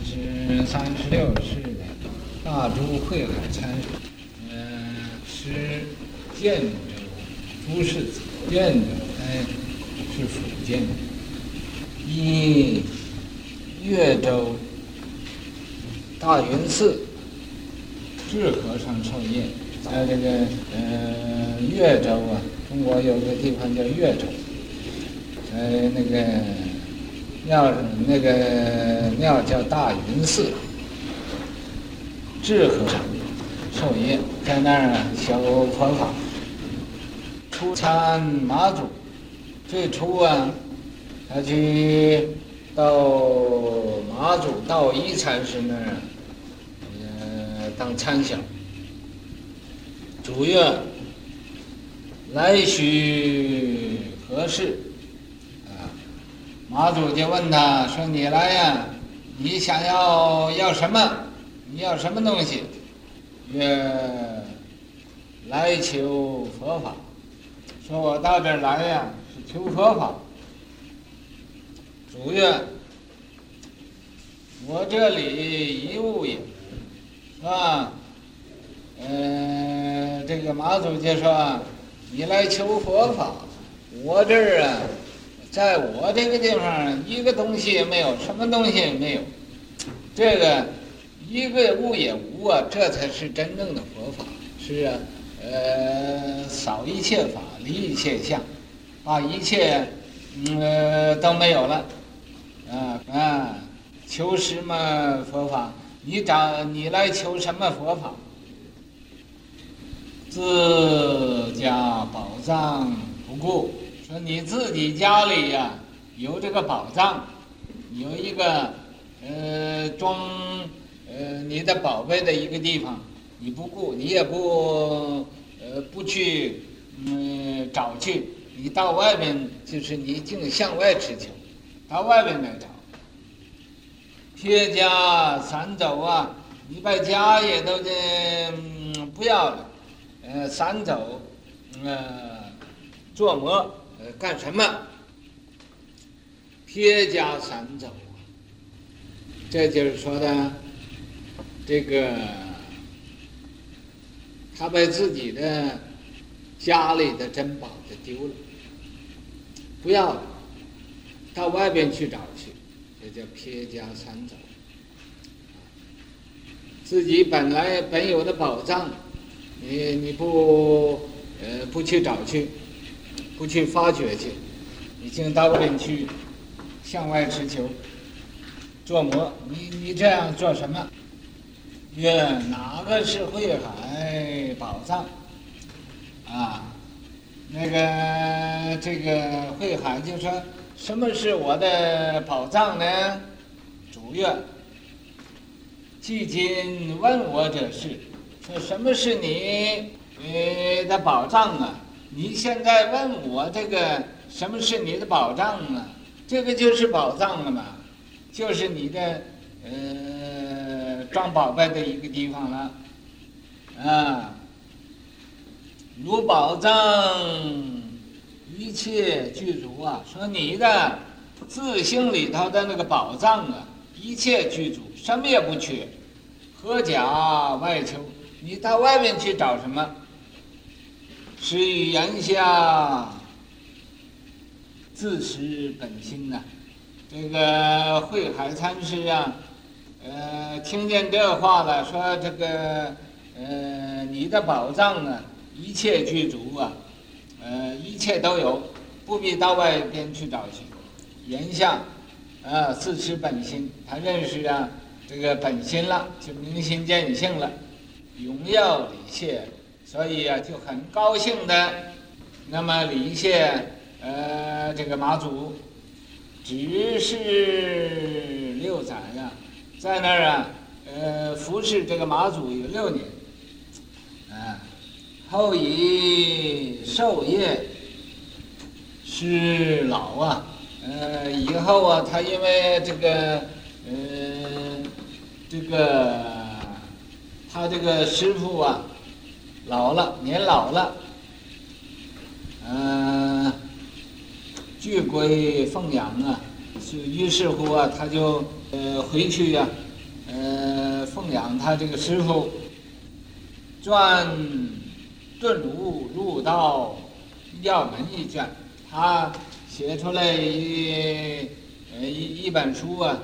是三十六世的大珠慧海禅师，嗯，是建州朱氏，建州哎是福建，一越州大云寺智和尚授业，在这个呃越州啊，中国有个地方叫越州，在那个。庙那个庙叫大云寺，智和尚授业，在那儿啊修佛法。出参马祖，最初啊，他去到马祖道一禅师那儿，呃，当参详。主曰：来许何事？马祖就问他说：“你来呀？你想要要什么？你要什么东西？”曰：“来求佛法。”说：“我到这儿来呀，是求佛法。”主愿：“我这里一物也无，是吧？嗯、这个马祖就说：“你来求佛法，我这儿啊。”在我这个地方，一个东西也没有，什么东西也没有。这个一个物也无啊，这才是真正的佛法。是啊，呃，扫一切法，离一切相，把一切，嗯、呃，都没有了。啊啊，求什么佛法？你找你来求什么佛法？自家宝藏不顾。你自己家里呀、有这个宝藏，有一个呃装呃你的宝贝的一个地方，你不顾，你也不呃不去嗯找去，你到外面就是你净向外吃求，到外面来找。撇家散走啊，你把家也都嗯不要了，呃散走，呃做魔。干什么？撇家三走啊！这就是说的，这个他把自己的家里的珍宝给丢了，不要了，到外边去找去，这叫撇家三走。自己本来本有的宝藏，你你不呃不去找去。不去发掘去，已经到外边去向外持求，做魔。你你这样做什么？曰：哪个是慧海宝藏？啊，那个这个慧海就说：什么是我的宝藏呢？主月：既今问我者是，说什么是你呃的宝藏啊？你现在问我这个什么是你的宝藏啊？这个就是宝藏了嘛，就是你的呃装宝贝的一个地方了，啊，如宝藏一切具足啊，说你的自性里头的那个宝藏啊，一切具足，什么也不缺，何假外求？你到外面去找什么？是以言下自持本心呐、啊，这个慧海禅师啊，呃，听见这话了，说这个，呃，你的宝藏啊，一切具足啊，呃，一切都有，不必到外边去找去。言下，啊，自持本心，他认识啊，这个本心了，就明心见性了，荣耀礼谢。所以啊，就很高兴的，那么礼谢，呃，这个马祖，只是六载呀，在那儿啊，呃，服侍这个马祖有六年，啊，后以授业师老啊，呃，以后啊，他因为这个，呃，这个他这个师傅啊。老了，年老了，嗯、呃，具归奉养啊，是于是乎啊，他就呃回去呀、啊，呃奉养他这个师傅，撰顿悟入道要门一卷，他写出来一呃一一本书啊，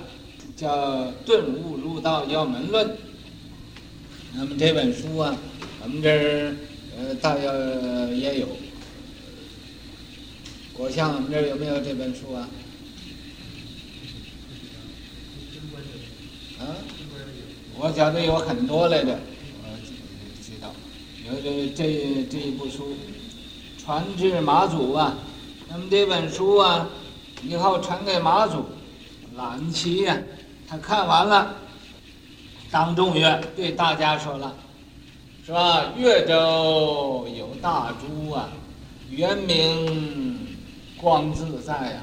叫《顿悟入道要门论》。那么这本书啊，我们这儿呃大约也有。国相，我们这儿有没有这本书啊？啊，我觉得有很多来的，我知道，有这这这一部书，传至马祖啊。那么这本书啊，以后传给马祖，蓝旗呀，他看完了，当众曰对大家说了，是吧？越州有大珠啊，原名。光自在、啊，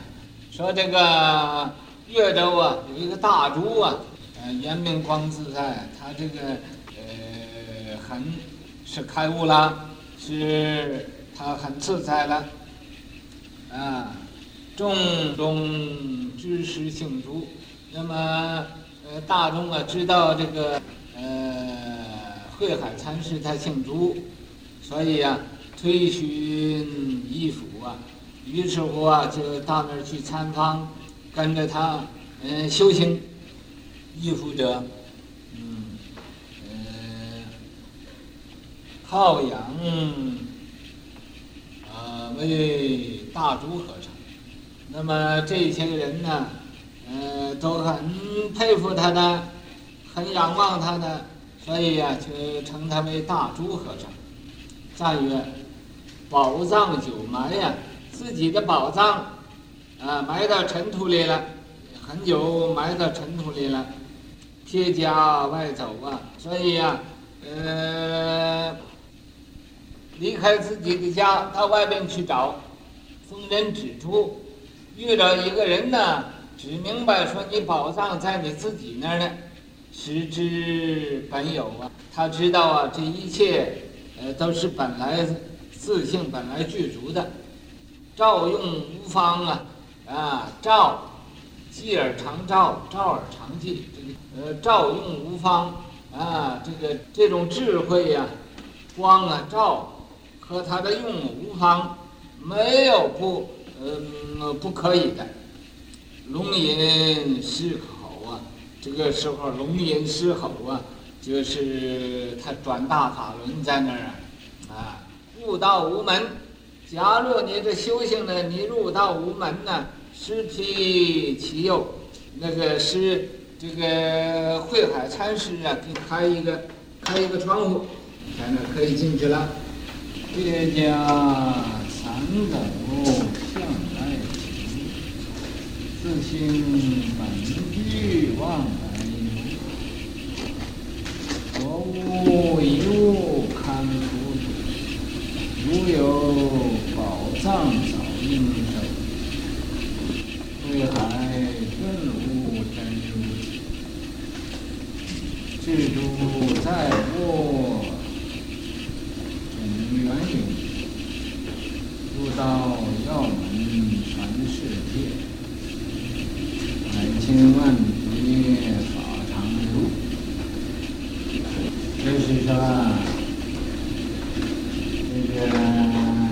说这个越州啊，有一个大珠啊，呃，原名光自在，他这个呃很是开悟了，是他很自在了，啊，众中知识姓朱，那么呃大众啊知道这个慧海禅师他姓朱，所以、啊、推寻衣服啊。于是乎啊，就到那儿去参访，跟着他，嗯，修行，依附者，嗯，呃，好养，啊，为大朱和尚。那么这些人呢，呃，都很佩服他的，很仰望他的，所以呀、就称他为大珠和尚。赞曰：宝藏久埋呀。自己的宝藏，啊，埋到尘土里了，很久埋到尘土里了，撇家外走啊，所以呀、啊，呃，离开自己的家到外边去找，逢人指出，遇到一个人呢，只明白说你宝藏在你自己那儿呢，实之本有啊，他知道啊，这一切，呃，都是本来自性本来具足的。照用无方啊，啊，照，继而常照，照而常继。这个呃，照用无方啊，这个这种智慧呀、光啊，照和它的用无方，没有不呃不可以的。龙吟是，这个时候龙吟狮吼啊，就是他转大法轮在那儿啊，啊，悟道无门。假若你这修行呢，你入道无门呢，师辟其右，那个师这个慧海禅师啊，给你开一个开一个窗户，在那可以进去了。撇家三斗，自性本具往来游，若无一物堪出。如有宝藏早应收，慧海顿悟真如体，智珠在握总缘有，入道要门传世界，百千万劫法常如，这是说。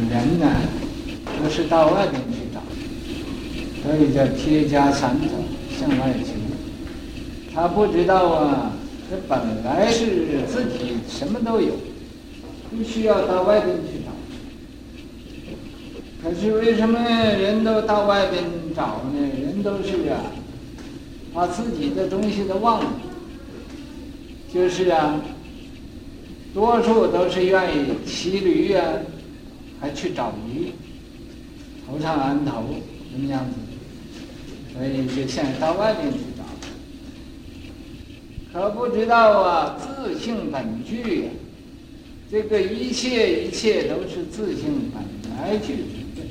人呢，不是到外边去找，所以叫贴家三走向外求。他不知道啊，这本来是自己什么都有，不需要到外边去找。可是为什么人都到外边找呢？人都是啊，把自己的东西都忘了。就是啊，多数都是愿意骑驴啊。还去找驴，头上安头，什么样子？所以就现在到外面去找，可不知道啊，自性本具呀，这个一切一切都是自性本来具足的，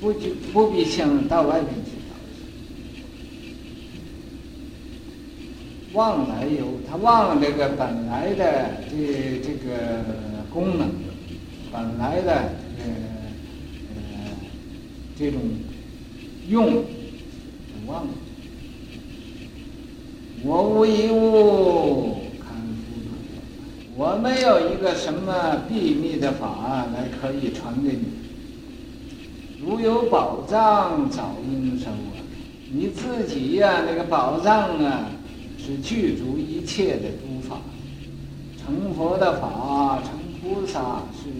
不就不必想到外面去找。忘来由，他忘了这个本来的这这个功能。本来的这种用忘了。我无一物堪付托，我没有一个什么秘密的法来可以传给你。如有宝藏，早应收啊！你自己呀、那个宝藏啊，是具足一切的诸法，成佛的法，成菩萨是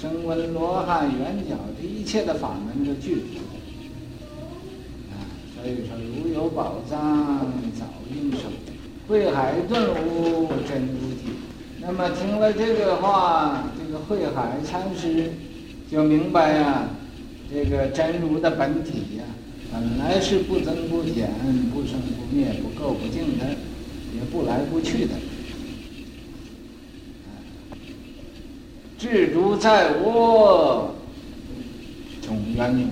声闻罗汉圆觉，这一切的法门都具足。啊，所以说如有宝藏，早应收。慧海顿悟真如体。那么听了这个话，这个慧海禅师就明白呀、这个真如的本体呀、本来是不增不减、不生不灭、不垢不净的，也不来不去的。智珠在握，总圆融，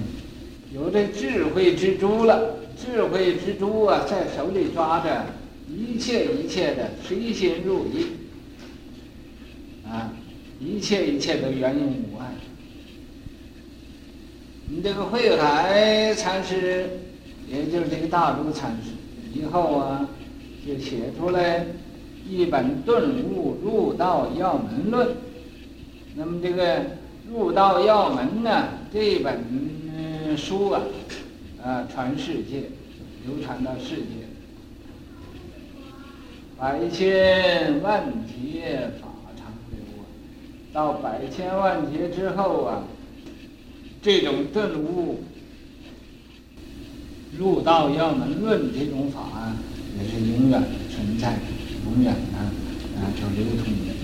有这智慧之珠了。智慧之珠啊，在手里抓着，一切一切的随心入意，啊，一切一切都圆融无碍。你这个慧海禅师，也就是这个大珠禅师，以后啊，就写出来一本顿悟入道要门论。那么这个入道要门呢，这本书啊，啊，传世界，流传到世界，百千万劫法常流啊，到百千万劫之后啊。这种顿悟入道要门论这种法啊，也是永远存在，永远的啊，就流通的。